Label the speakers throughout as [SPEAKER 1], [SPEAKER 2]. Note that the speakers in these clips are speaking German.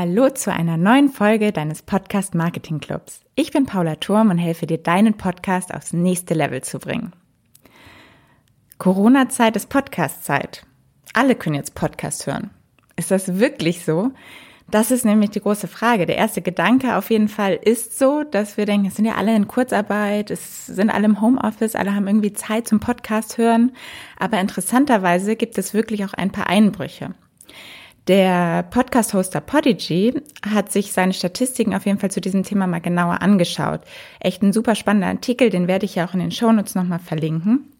[SPEAKER 1] Hallo zu einer neuen Folge deines Podcast Marketing Clubs. Ich bin Paula Turm und helfe dir, deinen Podcast aufs nächste Level zu bringen. Corona-Zeit ist Podcast-Zeit. Alle können jetzt Podcast hören. Ist das wirklich so? Das ist nämlich die große Frage. Der erste Gedanke auf jeden Fall ist so, dass wir denken, es sind ja alle in Kurzarbeit, es sind alle im Homeoffice, alle haben irgendwie Zeit zum Podcast hören. Aber interessanterweise gibt es wirklich auch ein paar Einbrüche. Der Podcast-Hoster Podigy hat sich seine Statistiken auf jeden Fall zu diesem Thema mal genauer angeschaut. Echt ein super spannender Artikel, den werde ich ja auch in den Shownotes nochmal verlinken.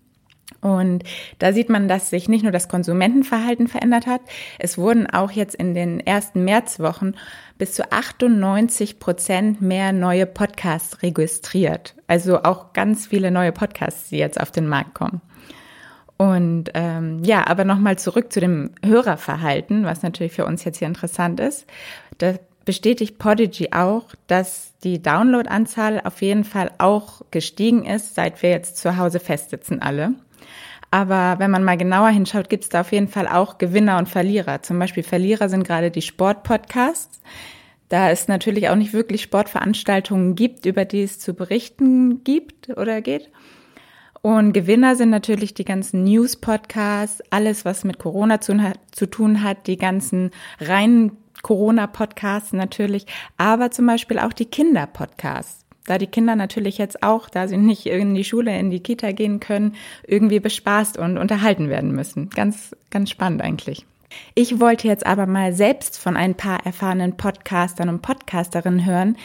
[SPEAKER 1] Und da sieht man, dass sich nicht nur das Konsumentenverhalten verändert hat, es wurden auch jetzt in den ersten Märzwochen bis zu 98 Prozent mehr neue Podcasts registriert. Also auch ganz viele neue Podcasts, die jetzt auf den Markt kommen. Und ähm, ja, aber nochmal zurück zu dem Hörerverhalten, was natürlich für uns jetzt hier interessant ist. Da bestätigt Podigy auch, dass die Downloadanzahl auf jeden Fall auch gestiegen ist, seit wir jetzt zu Hause festsitzen alle. Aber wenn man mal genauer hinschaut, gibt es da auf jeden Fall auch Gewinner und Verlierer. Zum Beispiel Verlierer sind gerade die Sportpodcasts. Da es natürlich auch nicht wirklich Sportveranstaltungen gibt, über die es zu berichten gibt oder geht. Und Gewinner sind natürlich die ganzen News-Podcasts, alles, was mit Corona zu, zu tun hat, die ganzen reinen Corona-Podcasts natürlich, aber zum Beispiel auch die Kinder-Podcasts. Da die Kinder natürlich jetzt auch, da sie nicht in die Schule, in die Kita gehen können, irgendwie bespaßt und unterhalten werden müssen. Ganz, ganz spannend eigentlich. Ich wollte jetzt aber mal selbst von ein paar erfahrenen Podcastern und Podcasterinnen hören,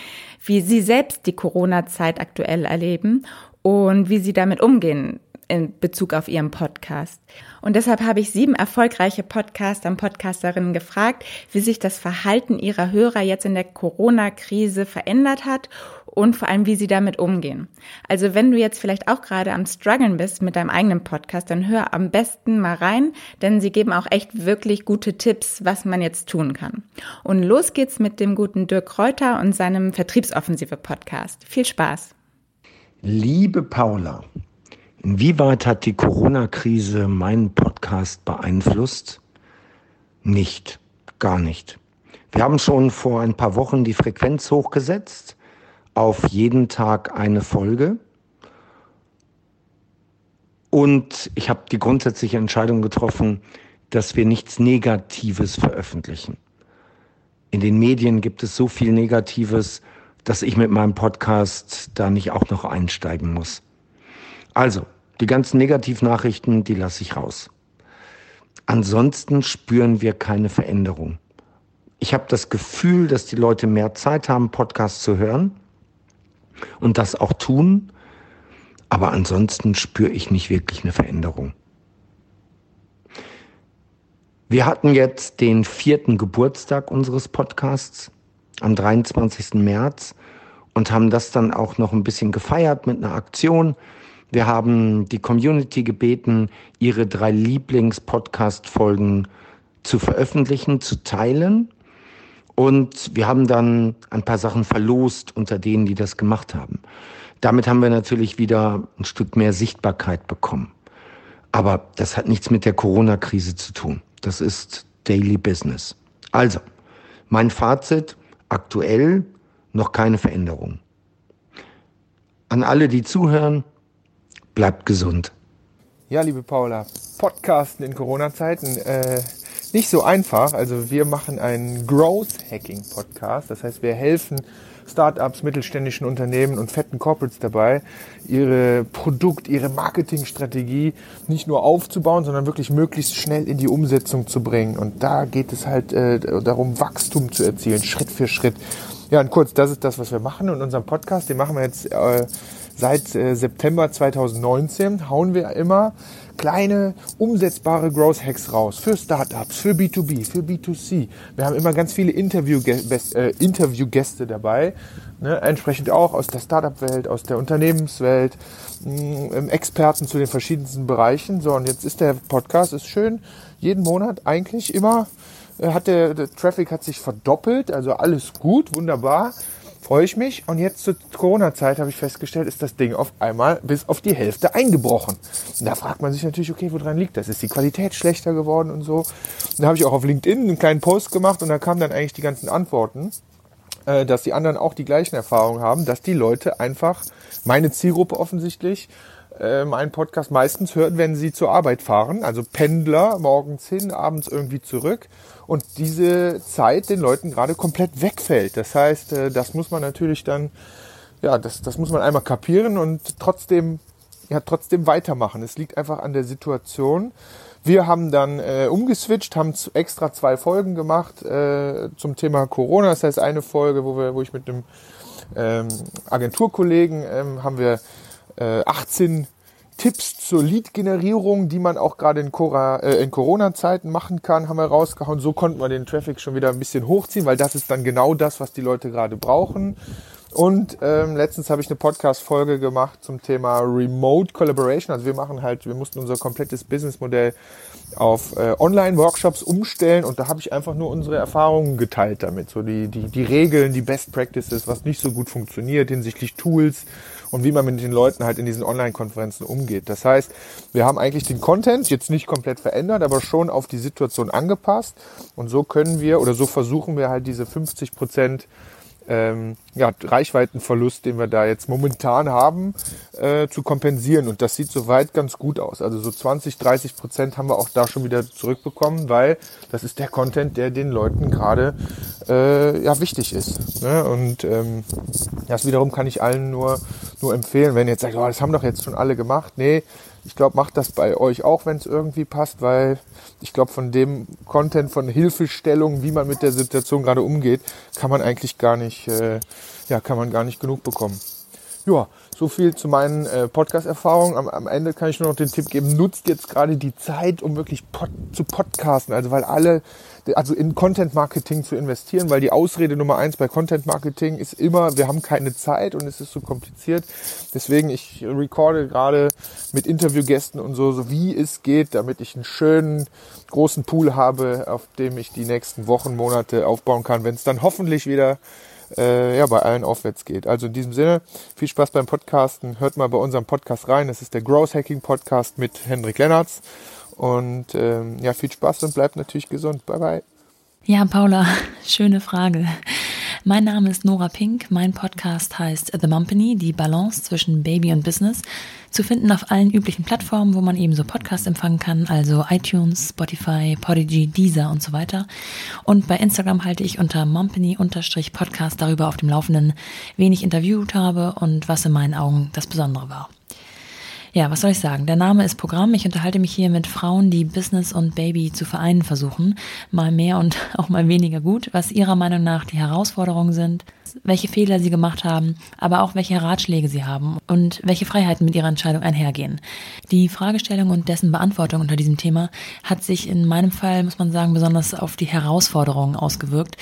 [SPEAKER 1] wie sie selbst die Corona-Zeit aktuell erleben und wie sie damit umgehen in Bezug auf ihren Podcast. Und deshalb habe ich sieben erfolgreiche Podcaster und Podcasterinnen gefragt, wie sich das Verhalten ihrer Hörer jetzt in der Corona-Krise verändert hat und vor allem, wie sie damit umgehen. Also wenn du jetzt vielleicht auch gerade am struggeln bist mit deinem eigenen Podcast, dann hör am besten mal rein, denn sie geben auch echt wirklich gute Tipps, was man jetzt tun kann. Und los geht's mit dem guten Dirk Reuter und seinem Vertriebsoffensive Podcast. Viel Spaß!
[SPEAKER 2] Liebe Paula, inwieweit hat die Corona-Krise meinen Podcast beeinflusst? Nicht, gar nicht. Wir haben schon vor ein paar Wochen die Frequenz hochgesetzt auf jeden Tag eine Folge. Und ich habe die grundsätzliche Entscheidung getroffen, dass wir nichts Negatives veröffentlichen. In den Medien gibt es so viel Negatives, dass ich mit meinem Podcast da nicht auch noch einsteigen muss. Also, die ganzen Negativnachrichten, die lasse ich raus. Ansonsten spüren wir keine Veränderung. Ich habe das Gefühl, dass die Leute mehr Zeit haben, Podcasts zu hören und das auch tun. Aber ansonsten spüre ich nicht wirklich eine Veränderung. Wir hatten jetzt den vierten Geburtstag unseres Podcasts am 23. März und haben das dann auch noch ein bisschen gefeiert mit einer Aktion. Wir haben die Community gebeten, ihre drei Lieblings-Podcast-Folgen zu veröffentlichen, zu teilen. Und wir haben dann ein paar Sachen verlost unter denen, die das gemacht haben. Damit haben wir natürlich wieder ein Stück mehr Sichtbarkeit bekommen. Aber das hat nichts mit der Corona-Krise zu tun. Das ist Daily Business. Also, mein Fazit, aktuell noch keine Veränderung. An alle, die zuhören, bleibt gesund.
[SPEAKER 3] Ja, liebe Paula, Podcasten in Corona-Zeiten äh, nicht so einfach. Also wir machen einen Growth Hacking Podcast. Das heißt, wir helfen Startups, mittelständischen Unternehmen und fetten Corporates dabei, ihre Produkt, ihre Marketingstrategie nicht nur aufzubauen, sondern wirklich möglichst schnell in die Umsetzung zu bringen. Und da geht es halt äh, darum, Wachstum zu erzielen, Schritt für Schritt. Ja, und kurz, das ist das, was wir machen in unserem Podcast. Den machen wir jetzt äh, seit äh, September 2019. Hauen wir immer kleine, umsetzbare Growth Hacks raus für Startups, für B2B, für B2C. Wir haben immer ganz viele Interviewgäste äh, Interview dabei, ne, entsprechend auch aus der Startup-Welt, aus der Unternehmenswelt, mh, mm, Experten zu den verschiedensten Bereichen. So, und jetzt ist der Podcast, ist schön, jeden Monat eigentlich immer äh, hat der, der Traffic hat sich verdoppelt, also alles gut, wunderbar. Freue ich mich. Und jetzt zur Corona-Zeit habe ich festgestellt, ist das Ding auf einmal bis auf die Hälfte eingebrochen. Und da fragt man sich natürlich, okay, woran liegt das? Ist die Qualität schlechter geworden und so? Und da habe ich auch auf LinkedIn einen kleinen Post gemacht und da kamen dann eigentlich die ganzen Antworten, äh, dass die anderen auch die gleichen Erfahrungen haben, dass die Leute einfach, meine Zielgruppe offensichtlich, äh, meinen Podcast meistens hören, wenn sie zur Arbeit fahren. Also Pendler morgens hin, abends irgendwie zurück. Und diese Zeit den Leuten gerade komplett wegfällt. Das heißt, äh, das muss man natürlich dann, ja, das, das muss man einmal kapieren und trotzdem, ja, trotzdem weitermachen. Es liegt einfach an der Situation. Wir haben dann äh, umgeswitcht, haben extra zwei Folgen gemacht äh, zum Thema Corona. Das heißt, eine Folge, wo, wir, wo ich mit einem ähm, Agenturkollegen ähm, haben wir äh, 18 Tipps zur Lead-Generierung, die man auch gerade in, äh, in Corona-Zeiten machen kann, haben wir rausgehauen. So konnten wir den Traffic schon wieder ein bisschen hochziehen, weil das ist dann genau das, was die Leute gerade brauchen. Und ähm, letztens habe ich eine Podcast-Folge gemacht zum Thema Remote Collaboration. Also wir machen halt, wir mussten unser komplettes Businessmodell auf äh, Online-Workshops umstellen und da habe ich einfach nur unsere Erfahrungen geteilt damit. So die, die, die Regeln, die Best Practices, was nicht so gut funktioniert hinsichtlich Tools und wie man mit den Leuten halt in diesen Online-Konferenzen umgeht. Das heißt, wir haben eigentlich den Content jetzt nicht komplett verändert, aber schon auf die Situation angepasst und so können wir oder so versuchen wir halt diese 50 Prozent ähm, ja, Reichweitenverlust, den wir da jetzt momentan haben, äh, zu kompensieren. Und das sieht soweit ganz gut aus. Also so 20, 30 Prozent haben wir auch da schon wieder zurückbekommen, weil das ist der Content, der den Leuten gerade äh, ja, wichtig ist. Ne? Und ähm, das wiederum kann ich allen nur, nur empfehlen, wenn ihr jetzt sagt, oh, das haben doch jetzt schon alle gemacht. Nee, ich glaube, macht das bei euch auch, wenn es irgendwie passt, weil ich glaube, von dem Content, von Hilfestellung, wie man mit der Situation gerade umgeht, kann man eigentlich gar nicht, äh, ja, kann man gar nicht genug bekommen. Ja, so viel zu meinen äh, Podcast-Erfahrungen. Am, am, Ende kann ich nur noch den Tipp geben, nutzt jetzt gerade die Zeit, um wirklich pod zu podcasten. Also weil alle, also in Content Marketing zu investieren, weil die Ausrede Nummer eins bei Content Marketing ist immer, wir haben keine Zeit und es ist so kompliziert. Deswegen, ich recorde gerade mit Interviewgästen und so, so wie es geht, damit ich einen schönen großen Pool habe, auf dem ich die nächsten Wochen, Monate aufbauen kann, wenn es dann hoffentlich wieder äh, ja, bei allen aufwärts geht. Also in diesem Sinne, viel Spaß beim Podcasten. Hört mal bei unserem Podcast rein. Das ist der Growth Hacking Podcast mit Hendrik Lennartz. Und ähm, ja, viel Spaß und bleibt natürlich gesund. Bye bye.
[SPEAKER 4] Ja, Paula, schöne Frage. Mein Name ist Nora Pink. Mein Podcast heißt The Mumpany, die Balance zwischen Baby und Business. Zu finden auf allen üblichen Plattformen, wo man eben so Podcasts empfangen kann, also iTunes, Spotify, Podigy, Deezer und so weiter. Und bei Instagram halte ich unter Mumpany-Podcast darüber auf dem Laufenden, wen ich interviewt habe und was in meinen Augen das Besondere war. Ja, was soll ich sagen? Der Name ist Programm. Ich unterhalte mich hier mit Frauen, die Business und Baby zu vereinen versuchen. Mal mehr und auch mal weniger gut, was ihrer Meinung nach die Herausforderungen sind, welche Fehler sie gemacht haben, aber auch welche Ratschläge sie haben und welche Freiheiten mit ihrer Entscheidung einhergehen. Die Fragestellung und dessen Beantwortung unter diesem Thema hat sich in meinem Fall, muss man sagen, besonders auf die Herausforderungen ausgewirkt,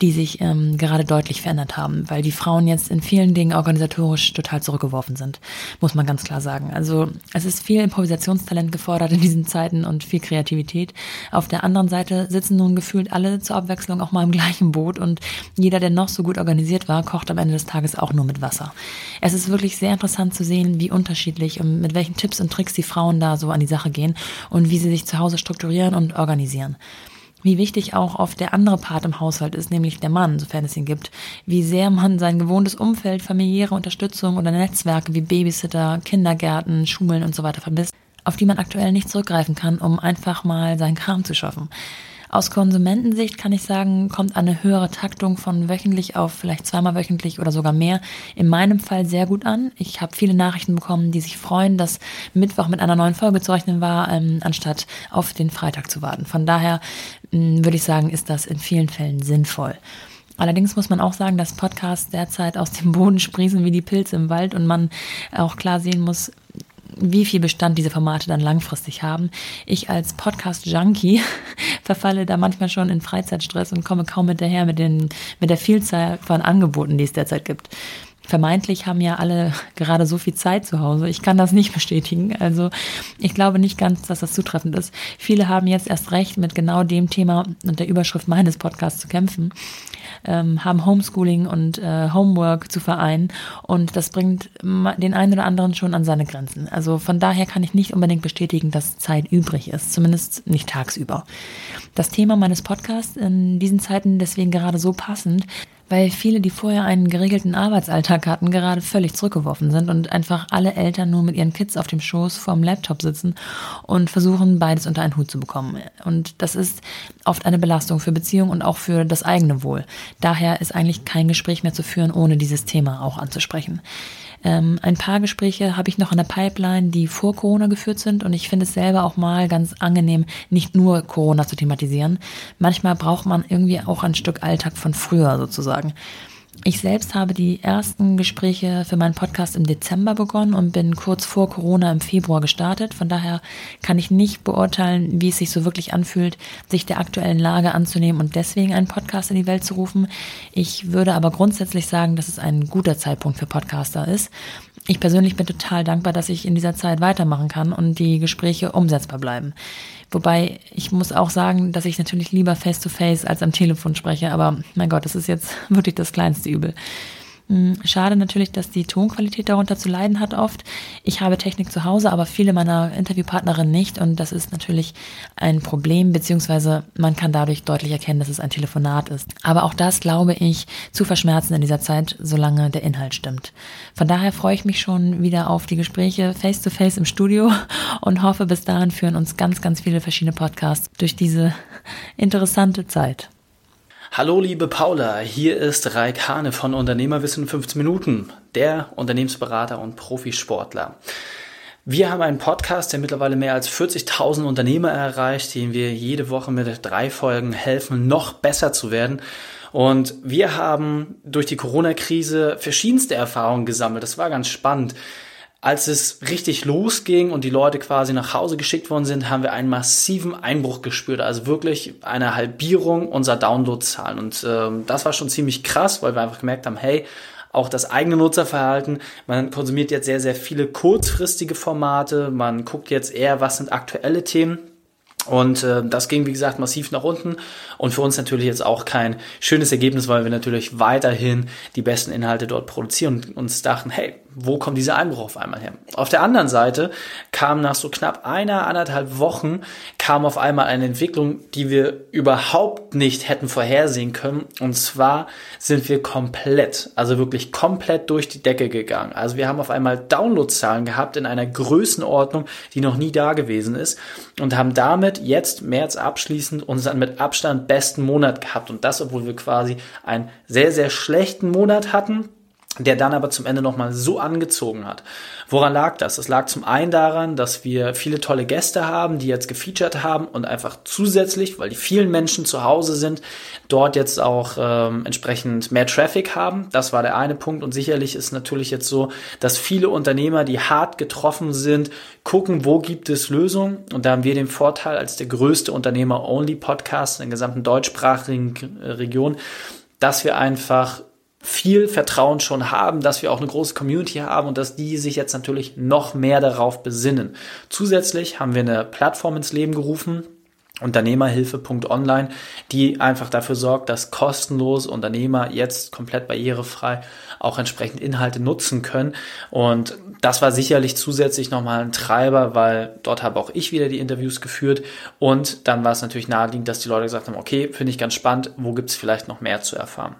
[SPEAKER 4] die sich ähm, gerade deutlich verändert haben, weil die Frauen jetzt in vielen Dingen organisatorisch total zurückgeworfen sind, muss man ganz klar sagen. Also es ist viel Improvisationstalent gefordert in diesen Zeiten und viel Kreativität. Auf der anderen Seite sitzen nun gefühlt alle zur Abwechslung auch mal im gleichen Boot und jeder, der noch so gut organisiert organisiert war, kocht am Ende des Tages auch nur mit Wasser. Es ist wirklich sehr interessant zu sehen, wie unterschiedlich und mit welchen Tipps und Tricks die Frauen da so an die Sache gehen und wie sie sich zu Hause strukturieren und organisieren wie wichtig auch oft der andere Part im Haushalt ist, nämlich der Mann, sofern es ihn gibt, wie sehr man sein gewohntes Umfeld, familiäre Unterstützung oder Netzwerke wie Babysitter, Kindergärten, Schulen und so weiter vermisst, auf die man aktuell nicht zurückgreifen kann, um einfach mal seinen Kram zu schaffen. Aus Konsumentensicht kann ich sagen, kommt eine höhere Taktung von wöchentlich auf vielleicht zweimal wöchentlich oder sogar mehr in meinem Fall sehr gut an. Ich habe viele Nachrichten bekommen, die sich freuen, dass Mittwoch mit einer neuen Folge zu rechnen war, ähm, anstatt auf den Freitag zu warten. Von daher ähm, würde ich sagen, ist das in vielen Fällen sinnvoll. Allerdings muss man auch sagen, dass Podcasts derzeit aus dem Boden sprießen wie die Pilze im Wald und man auch klar sehen muss, wie viel Bestand diese Formate dann langfristig haben. Ich als Podcast-Junkie verfalle da manchmal schon in Freizeitstress und komme kaum hinterher mit, den, mit der Vielzahl von Angeboten, die es derzeit gibt. Vermeintlich haben ja alle gerade so viel Zeit zu Hause. Ich kann das nicht bestätigen. Also ich glaube nicht ganz, dass das zutreffend ist. Viele haben jetzt erst recht, mit genau dem Thema und der Überschrift meines Podcasts zu kämpfen, ähm, haben Homeschooling und äh, Homework zu vereinen und das bringt den einen oder anderen schon an seine Grenzen. Also von daher kann ich nicht unbedingt bestätigen, dass Zeit übrig ist, zumindest nicht tagsüber. Das Thema meines Podcasts in diesen Zeiten deswegen gerade so passend, weil viele, die vorher einen geregelten Arbeitsalltag hatten, gerade völlig zurückgeworfen sind und einfach alle Eltern nur mit ihren Kids auf dem Schoß vorm Laptop sitzen und versuchen, beides unter einen Hut zu bekommen. Und das ist oft eine Belastung für Beziehungen und auch für das eigene Wohl. Daher ist eigentlich kein Gespräch mehr zu führen, ohne dieses Thema auch anzusprechen. Ähm, ein paar Gespräche habe ich noch in der Pipeline, die vor Corona geführt sind und ich finde es selber auch mal ganz angenehm, nicht nur Corona zu thematisieren. Manchmal braucht man irgendwie auch ein Stück Alltag von früher sozusagen. Ich selbst habe die ersten Gespräche für meinen Podcast im Dezember begonnen und bin kurz vor Corona im Februar gestartet. Von daher kann ich nicht beurteilen, wie es sich so wirklich anfühlt, sich der aktuellen Lage anzunehmen und deswegen einen Podcast in die Welt zu rufen. Ich würde aber grundsätzlich sagen, dass es ein guter Zeitpunkt für Podcaster ist. Ich persönlich bin total dankbar, dass ich in dieser Zeit weitermachen kann und die Gespräche umsetzbar bleiben. Wobei ich muss auch sagen, dass ich natürlich lieber face-to-face -face als am Telefon spreche, aber mein Gott, das ist jetzt wirklich das kleinste Übel. Hm, schade natürlich, dass die Tonqualität darunter zu leiden hat oft. Ich habe Technik zu Hause, aber viele meiner Interviewpartnerinnen nicht und das ist natürlich ein Problem, beziehungsweise man kann dadurch deutlich erkennen, dass es ein Telefonat ist. Aber auch das glaube ich zu verschmerzen in dieser Zeit, solange der Inhalt stimmt. Von daher freue ich mich schon wieder auf die Gespräche face to face im Studio und hoffe, bis dahin führen uns ganz, ganz viele verschiedene Podcasts durch diese interessante Zeit.
[SPEAKER 5] Hallo liebe Paula, hier ist Raik Hane von Unternehmerwissen 15 Minuten, der Unternehmensberater und Profisportler. Wir haben einen Podcast, der mittlerweile mehr als 40.000 Unternehmer erreicht, denen wir jede Woche mit drei Folgen helfen, noch besser zu werden. Und wir haben durch die Corona-Krise verschiedenste Erfahrungen gesammelt. Das war ganz spannend als es richtig losging und die Leute quasi nach Hause geschickt worden sind, haben wir einen massiven Einbruch gespürt. Also wirklich eine Halbierung unserer Downloadzahlen. Und äh, das war schon ziemlich krass, weil wir einfach gemerkt haben, hey, auch das eigene Nutzerverhalten. Man konsumiert jetzt sehr, sehr viele kurzfristige Formate. Man guckt jetzt eher, was sind aktuelle Themen. Und äh, das ging, wie gesagt, massiv nach unten. Und für uns natürlich jetzt auch kein schönes Ergebnis, weil wir natürlich weiterhin die besten Inhalte dort produzieren und uns dachten, hey, wo kommt dieser Einbruch auf einmal her? Auf der anderen Seite kam nach so knapp einer, anderthalb Wochen, kam auf einmal eine Entwicklung, die wir überhaupt nicht hätten vorhersehen können. Und zwar sind wir komplett, also wirklich komplett durch die Decke gegangen. Also wir haben auf einmal Downloadzahlen gehabt in einer Größenordnung, die noch nie da gewesen ist und haben damit jetzt März abschließend unseren mit Abstand besten Monat gehabt. Und das, obwohl wir quasi einen sehr, sehr schlechten Monat hatten der dann aber zum Ende nochmal so angezogen hat. Woran lag das? Es lag zum einen daran, dass wir viele tolle Gäste haben, die jetzt gefeatured haben und einfach zusätzlich, weil die vielen Menschen zu Hause sind, dort jetzt auch ähm, entsprechend mehr Traffic haben. Das war der eine Punkt und sicherlich ist natürlich jetzt so, dass viele Unternehmer, die hart getroffen sind, gucken, wo gibt es Lösungen und da haben wir den Vorteil als der größte Unternehmer-Only-Podcast in der gesamten deutschsprachigen Region, dass wir einfach viel Vertrauen schon haben, dass wir auch eine große Community haben und dass die sich jetzt natürlich noch mehr darauf besinnen. Zusätzlich haben wir eine Plattform ins Leben gerufen, Unternehmerhilfe.online, die einfach dafür sorgt, dass kostenlos Unternehmer jetzt komplett barrierefrei auch entsprechend Inhalte nutzen können. Und das war sicherlich zusätzlich nochmal ein Treiber, weil dort habe auch ich wieder die Interviews geführt. Und dann war es natürlich naheliegend, dass die Leute gesagt haben, okay, finde ich ganz spannend, wo gibt es vielleicht noch mehr zu erfahren.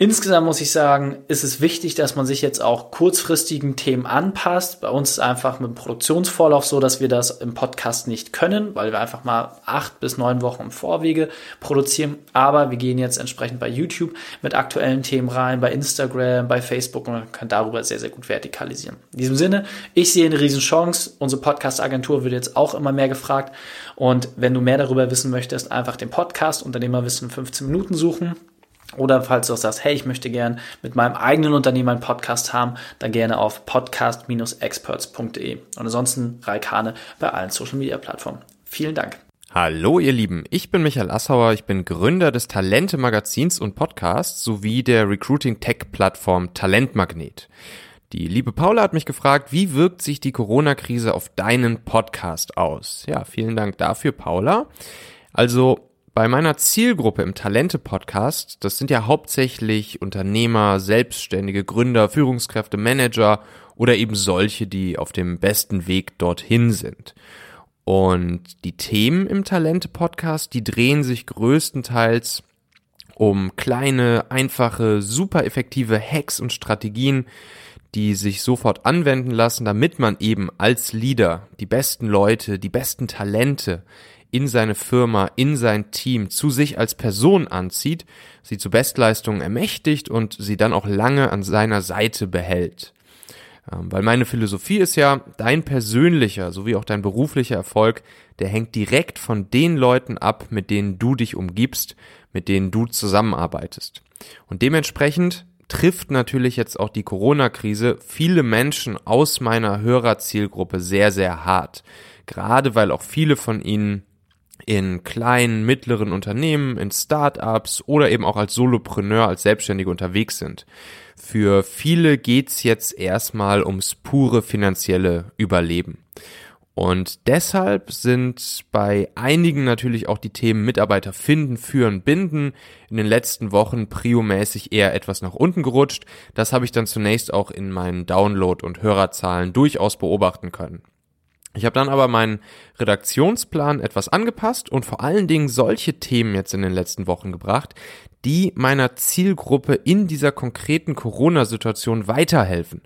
[SPEAKER 5] Insgesamt muss ich sagen, ist es wichtig, dass man sich jetzt auch kurzfristigen Themen anpasst. Bei uns ist einfach mit dem Produktionsvorlauf so, dass wir das im Podcast nicht können, weil wir einfach mal acht bis neun Wochen im Vorwege produzieren. Aber wir gehen jetzt entsprechend bei YouTube mit aktuellen Themen rein, bei Instagram, bei Facebook und man kann darüber sehr, sehr gut vertikalisieren. In diesem Sinne, ich sehe eine Riesenchance. Unsere Podcast-Agentur wird jetzt auch immer mehr gefragt. Und wenn du mehr darüber wissen möchtest, einfach den Podcast Unternehmerwissen 15 Minuten suchen oder falls du auch sagst, hey, ich möchte gern mit meinem eigenen Unternehmen einen Podcast haben, dann gerne auf podcast-experts.de. Und ansonsten Raikane bei allen Social Media Plattformen. Vielen Dank.
[SPEAKER 6] Hallo ihr Lieben, ich bin Michael Assauer, ich bin Gründer des Talente Magazins und Podcasts sowie der Recruiting Tech Plattform Talentmagnet. Die liebe Paula hat mich gefragt, wie wirkt sich die Corona-Krise auf deinen Podcast aus? Ja, vielen Dank dafür, Paula. Also bei meiner Zielgruppe im Talente-Podcast, das sind ja hauptsächlich Unternehmer, Selbstständige, Gründer, Führungskräfte, Manager oder eben solche, die auf dem besten Weg dorthin sind. Und die Themen im Talente-Podcast, die drehen sich größtenteils um kleine, einfache, super effektive Hacks und Strategien, die sich sofort anwenden lassen, damit man eben als Leader die besten Leute, die besten Talente in seine Firma, in sein Team zu sich als Person anzieht, sie zu Bestleistungen ermächtigt und sie dann auch lange an seiner Seite behält. Ähm, weil meine Philosophie ist ja, dein persönlicher sowie auch dein beruflicher Erfolg, der hängt direkt von den Leuten ab, mit denen du dich umgibst, mit denen du zusammenarbeitest. Und dementsprechend trifft natürlich jetzt auch die Corona-Krise viele Menschen aus meiner Hörerzielgruppe sehr, sehr hart. Gerade weil auch viele von ihnen in kleinen, mittleren Unternehmen, in Startups oder eben auch als Solopreneur, als Selbstständige unterwegs sind. Für viele geht's jetzt erstmal ums pure finanzielle Überleben. Und deshalb sind bei einigen natürlich auch die Themen Mitarbeiter finden, führen, binden in den letzten Wochen priomäßig eher etwas nach unten gerutscht. Das habe ich dann zunächst auch in meinen Download- und Hörerzahlen durchaus beobachten können. Ich habe dann aber meinen Redaktionsplan etwas angepasst und vor allen Dingen solche Themen jetzt in den letzten Wochen gebracht, die meiner Zielgruppe in dieser konkreten Corona-Situation weiterhelfen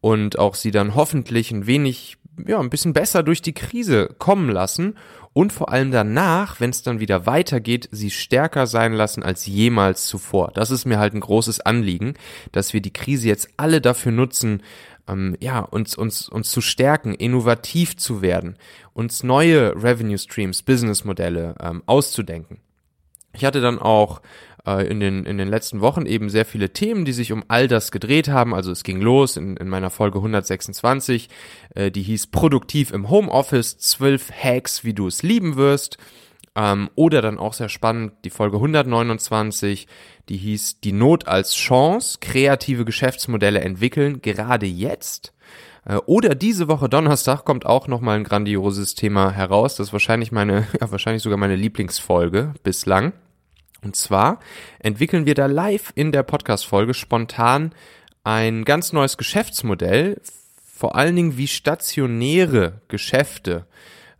[SPEAKER 6] und auch sie dann hoffentlich ein wenig, ja, ein bisschen besser durch die Krise kommen lassen und vor allem danach, wenn es dann wieder weitergeht, sie stärker sein lassen als jemals zuvor. Das ist mir halt ein großes Anliegen, dass wir die Krise jetzt alle dafür nutzen, ähm, ja, uns, uns, uns zu stärken, innovativ zu werden, uns neue Revenue Streams, Businessmodelle ähm, auszudenken. Ich hatte dann auch äh, in, den, in den letzten Wochen eben sehr viele Themen, die sich um all das gedreht haben. Also es ging los in, in meiner Folge 126, äh, die hieß Produktiv im Homeoffice, 12 Hacks, wie du es lieben wirst. Ähm, oder dann auch sehr spannend die Folge 129, die hieß Die Not als Chance, kreative Geschäftsmodelle entwickeln, gerade jetzt. Äh, oder diese Woche Donnerstag kommt auch nochmal ein grandioses Thema heraus. Das ist wahrscheinlich meine, ja, wahrscheinlich sogar meine Lieblingsfolge bislang. Und zwar entwickeln wir da live in der Podcast-Folge spontan ein ganz neues Geschäftsmodell, vor allen Dingen wie stationäre Geschäfte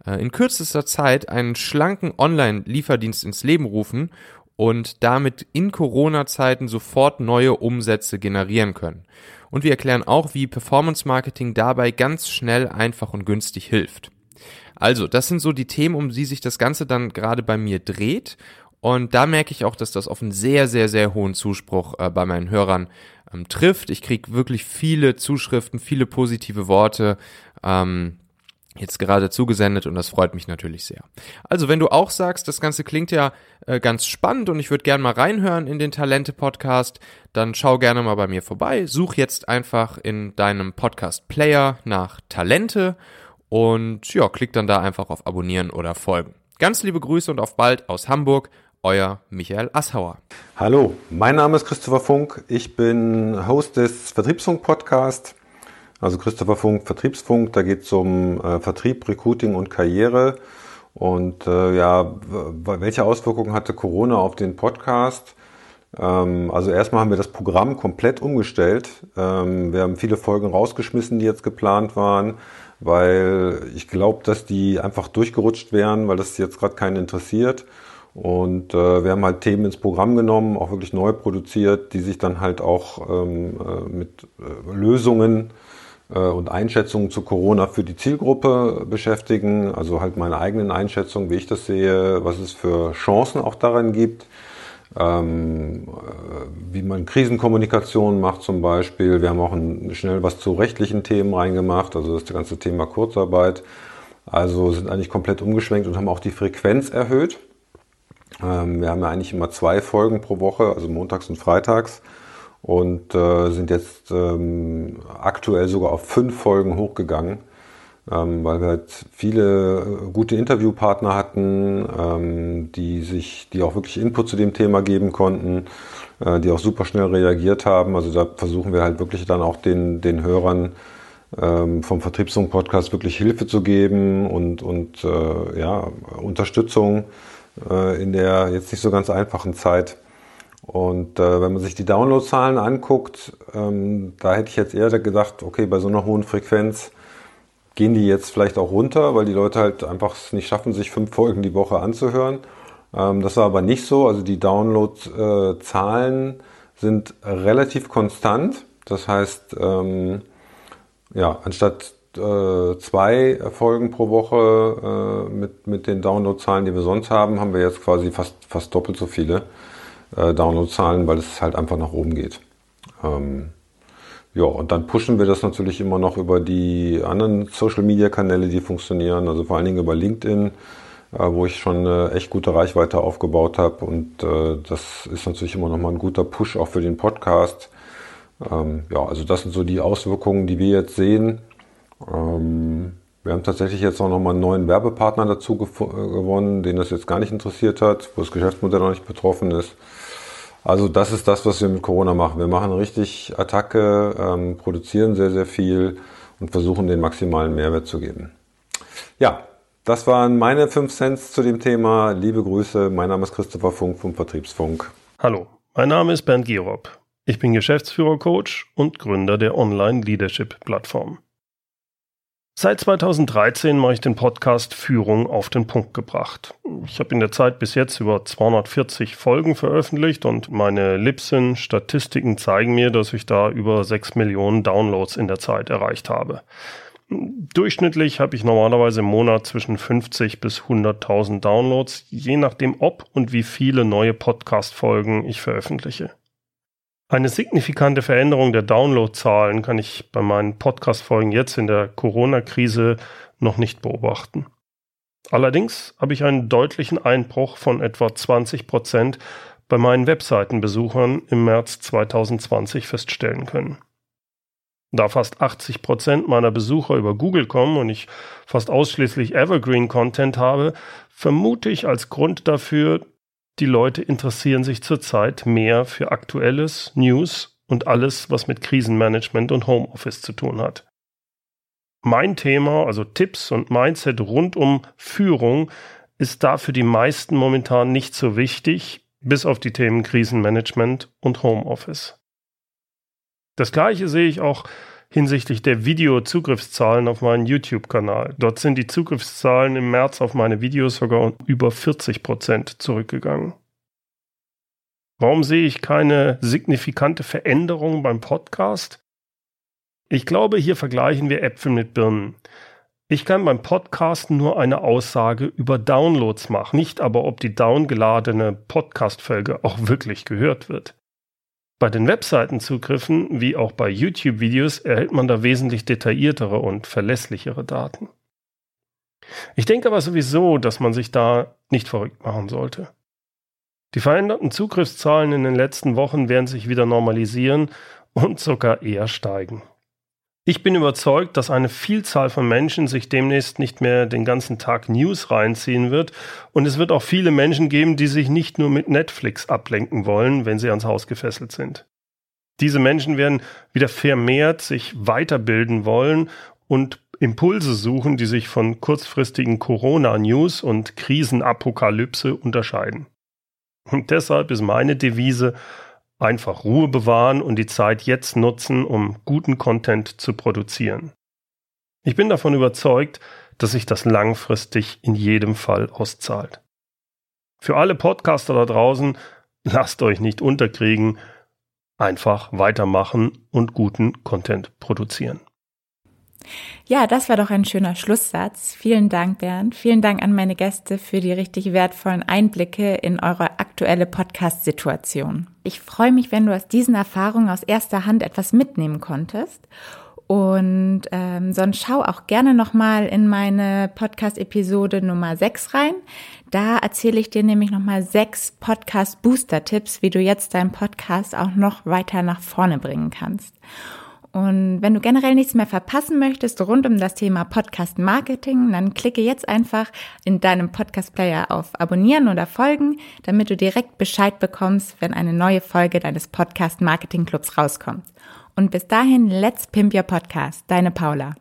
[SPEAKER 6] in kürzester Zeit einen schlanken Online-Lieferdienst ins Leben rufen und damit in Corona-Zeiten sofort neue Umsätze generieren können. Und wir erklären auch, wie Performance Marketing dabei ganz schnell, einfach und günstig hilft. Also, das sind so die Themen, um die sich das Ganze dann gerade bei mir dreht. Und da merke ich auch, dass das auf einen sehr, sehr, sehr hohen Zuspruch äh, bei meinen Hörern ähm, trifft. Ich kriege wirklich viele Zuschriften, viele positive Worte. Ähm, jetzt gerade zugesendet und das freut mich natürlich sehr. Also, wenn du auch sagst, das Ganze klingt ja äh, ganz spannend und ich würde gerne mal reinhören in den Talente-Podcast, dann schau gerne mal bei mir vorbei. Such jetzt einfach in deinem Podcast-Player nach Talente und ja, klick dann da einfach auf Abonnieren oder Folgen. Ganz liebe Grüße und auf bald aus Hamburg. Euer Michael Asshauer.
[SPEAKER 7] Hallo, mein Name ist Christopher Funk. Ich bin Host des Vertriebsfunk-Podcasts also Christopher Funk, Vertriebsfunk, da geht es um äh, Vertrieb, Recruiting und Karriere. Und äh, ja, welche Auswirkungen hatte Corona auf den Podcast? Ähm, also erstmal haben wir das Programm komplett umgestellt. Ähm, wir haben viele Folgen rausgeschmissen, die jetzt geplant waren, weil ich glaube, dass die einfach durchgerutscht wären, weil das jetzt gerade keinen interessiert. Und äh, wir haben halt Themen ins Programm genommen, auch wirklich neu produziert, die sich dann halt auch ähm, äh, mit äh, Lösungen und Einschätzungen zu Corona für die Zielgruppe beschäftigen, also halt meine eigenen Einschätzungen, wie ich das sehe, was es für Chancen auch darin gibt, ähm, äh, wie man Krisenkommunikation macht zum Beispiel. Wir haben auch schnell was zu rechtlichen Themen reingemacht, also das ganze Thema Kurzarbeit. Also sind eigentlich komplett umgeschwenkt und haben auch die Frequenz erhöht. Ähm, wir haben ja eigentlich immer zwei Folgen pro Woche, also montags und freitags und äh, sind jetzt ähm, aktuell sogar auf fünf Folgen hochgegangen. ähm, weil wir halt viele äh, gute Interviewpartner hatten, ähm, die sich, die auch wirklich Input zu dem Thema geben konnten, äh, die auch super schnell reagiert haben. Also da versuchen wir halt wirklich dann auch den, den Hörern ähm, vom Vertriebsfunk-Podcast wirklich Hilfe zu geben und, und äh, ja, Unterstützung äh, in der jetzt nicht so ganz einfachen Zeit. Und äh, wenn man sich die Downloadzahlen anguckt, ähm, da hätte ich jetzt eher gedacht, okay, bei so einer hohen Frequenz gehen die jetzt vielleicht auch runter, weil die Leute halt einfach es nicht schaffen, sich fünf Folgen die Woche anzuhören. Ähm, das war aber nicht so. Also die Downloadzahlen sind relativ konstant. Das heißt, ähm, ja, anstatt äh, zwei Folgen pro Woche äh, mit, mit den Downloadzahlen, die wir sonst haben, haben wir jetzt quasi fast, fast doppelt so viele äh, Downloadzahlen, weil es halt einfach nach oben geht. Ähm, ja, und dann pushen wir das natürlich immer noch über die anderen Social-Media-Kanäle, die funktionieren, also vor allen Dingen über LinkedIn, äh, wo ich schon eine echt gute Reichweite aufgebaut habe. Und äh, das ist natürlich immer noch mal ein guter Push auch für den Podcast. Ähm, ja, also das sind so die Auswirkungen, die wir jetzt sehen. Ähm, wir haben tatsächlich jetzt auch noch mal einen neuen Werbepartner dazu gewonnen, den das jetzt gar nicht interessiert hat, wo das Geschäftsmodell noch nicht betroffen ist. Also das ist das, was wir mit Corona machen. Wir machen richtig Attacke, ähm, produzieren sehr, sehr viel und versuchen den maximalen Mehrwert zu geben. Ja, das waren meine 5 Cents zu dem Thema. Liebe Grüße, mein Name ist Christopher Funk vom Vertriebsfunk.
[SPEAKER 8] Hallo, mein Name ist Bernd Gierob. Ich bin Geschäftsführer-Coach und Gründer der Online-Leadership-Plattform. Seit 2013 mache ich den Podcast Führung auf den Punkt gebracht. Ich habe in der Zeit bis jetzt über 240 Folgen veröffentlicht und meine Libsyn-Statistiken zeigen mir, dass ich da über 6 Millionen Downloads in der Zeit erreicht habe. Durchschnittlich habe ich normalerweise im Monat zwischen 50 bis 100.000 Downloads, je nachdem ob und wie viele neue Podcast-Folgen ich veröffentliche. Eine signifikante Veränderung der Downloadzahlen kann ich bei meinen Podcast-Folgen jetzt in der Corona-Krise noch nicht beobachten. Allerdings habe ich einen deutlichen Einbruch von etwa 20 Prozent bei meinen Webseitenbesuchern im März 2020 feststellen können. Da fast 80 Prozent meiner Besucher über Google kommen und ich fast ausschließlich Evergreen Content habe, vermute ich als Grund dafür, die Leute interessieren sich zurzeit mehr für aktuelles, News und alles, was mit Krisenmanagement und Homeoffice zu tun hat. Mein Thema, also Tipps und Mindset rund um Führung, ist da für die meisten momentan nicht so wichtig, bis auf die Themen Krisenmanagement und Homeoffice. Das gleiche sehe ich auch hinsichtlich der Videozugriffszahlen auf meinen YouTube-Kanal. Dort sind die Zugriffszahlen im März auf meine Videos sogar um über 40 Prozent zurückgegangen. Warum sehe ich keine signifikante Veränderung beim Podcast? Ich glaube, hier vergleichen wir Äpfel mit Birnen. Ich kann beim Podcasten nur eine Aussage über Downloads machen, nicht aber, ob die downgeladene Podcast-Folge auch wirklich gehört wird. Bei den Webseitenzugriffen wie auch bei YouTube-Videos erhält man da wesentlich detailliertere und verlässlichere Daten. Ich denke aber sowieso, dass man sich da nicht verrückt machen sollte. Die veränderten Zugriffszahlen in den letzten Wochen werden sich wieder normalisieren und sogar eher steigen. Ich bin überzeugt, dass eine Vielzahl von Menschen sich demnächst nicht mehr den ganzen Tag News reinziehen wird und es wird auch viele Menschen geben, die sich nicht nur mit Netflix ablenken wollen, wenn sie ans Haus gefesselt sind. Diese Menschen werden wieder vermehrt sich weiterbilden wollen und Impulse suchen, die sich von kurzfristigen Corona-News und Krisenapokalypse unterscheiden. Und deshalb ist meine Devise, Einfach Ruhe bewahren und die Zeit jetzt nutzen, um guten Content zu produzieren. Ich bin davon überzeugt, dass sich das langfristig in jedem Fall auszahlt. Für alle Podcaster da draußen, lasst euch nicht unterkriegen, einfach weitermachen und guten Content produzieren.
[SPEAKER 1] Ja, das war doch ein schöner Schlusssatz. Vielen Dank, Bernd. Vielen Dank an meine Gäste für die richtig wertvollen Einblicke in eure aktuelle Podcast-Situation. Ich freue mich, wenn du aus diesen Erfahrungen aus erster Hand etwas mitnehmen konntest. Und ähm, sonst schau auch gerne nochmal in meine Podcast-Episode Nummer 6 rein. Da erzähle ich dir nämlich nochmal sechs Podcast-Booster-Tipps, wie du jetzt deinen Podcast auch noch weiter nach vorne bringen kannst. Und wenn du generell nichts mehr verpassen möchtest rund um das Thema Podcast Marketing, dann klicke jetzt einfach in deinem Podcast Player auf Abonnieren oder Folgen, damit du direkt Bescheid bekommst, wenn eine neue Folge deines Podcast Marketing Clubs rauskommt. Und bis dahin, let's pimp your podcast. Deine Paula.